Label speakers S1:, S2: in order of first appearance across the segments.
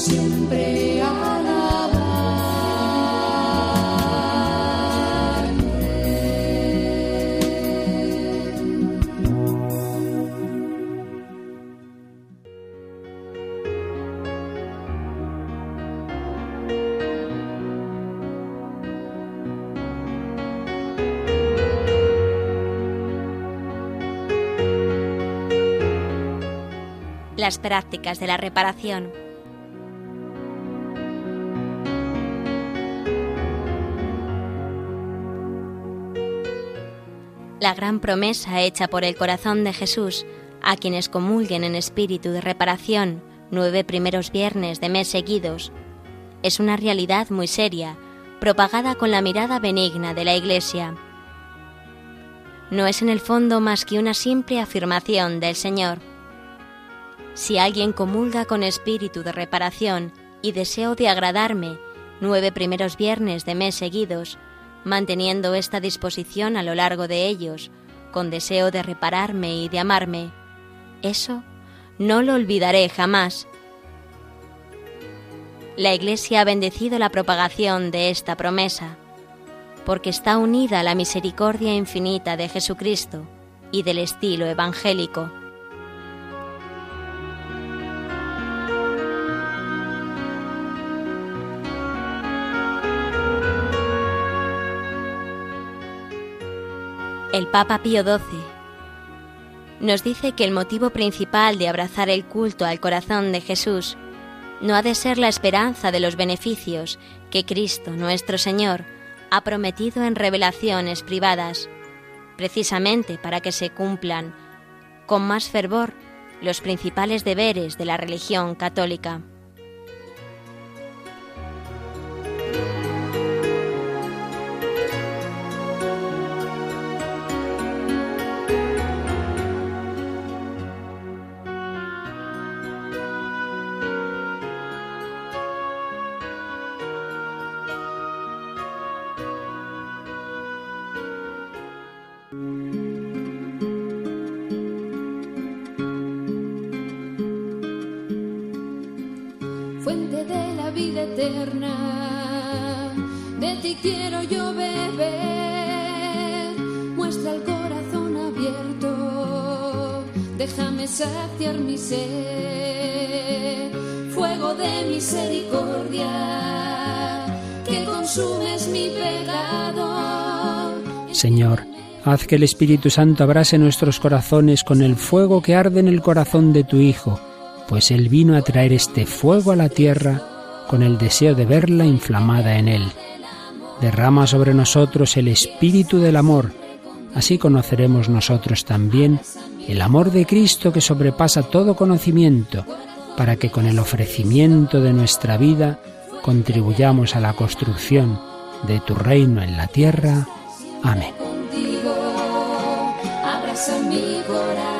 S1: Siempre.
S2: Las prácticas de la reparación. La gran promesa hecha por el corazón de Jesús a quienes comulguen en espíritu de reparación nueve primeros viernes de mes seguidos es una realidad muy seria, propagada con la mirada benigna de la Iglesia. No es en el fondo más que una simple afirmación del Señor. Si alguien comulga con espíritu de reparación y deseo de agradarme nueve primeros viernes de mes seguidos, manteniendo esta disposición a lo largo de ellos, con deseo de repararme y de amarme, eso no lo olvidaré jamás. La Iglesia ha bendecido la propagación de esta promesa, porque está unida a la misericordia infinita de Jesucristo y del estilo evangélico. El Papa Pío XII nos dice que el motivo principal de abrazar el culto al corazón de Jesús no ha de ser la esperanza de los beneficios que Cristo nuestro Señor ha prometido en revelaciones privadas, precisamente para que se cumplan con más fervor los principales deberes de la religión católica.
S1: Fuente de la vida eterna. De ti quiero yo beber, muestra el corazón abierto, déjame saciar mi sed, fuego de misericordia, que consumes mi pecado.
S3: Señor, haz que el Espíritu Santo abrase nuestros corazones con el fuego que arde en el corazón de tu Hijo, pues Él vino a traer este fuego a la tierra con el deseo de verla inflamada en Él. Derrama sobre nosotros el espíritu del amor, así conoceremos nosotros también el amor de Cristo que sobrepasa todo conocimiento, para que con el ofrecimiento de nuestra vida contribuyamos a la construcción de tu reino en la tierra. Amén.
S1: Contigo mi corazón.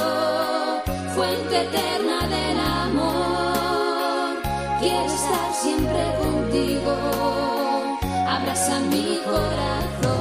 S1: contigo, abraza mi corazón.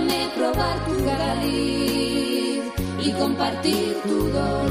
S1: Déjame probar tu cariz y compartir tu dolor.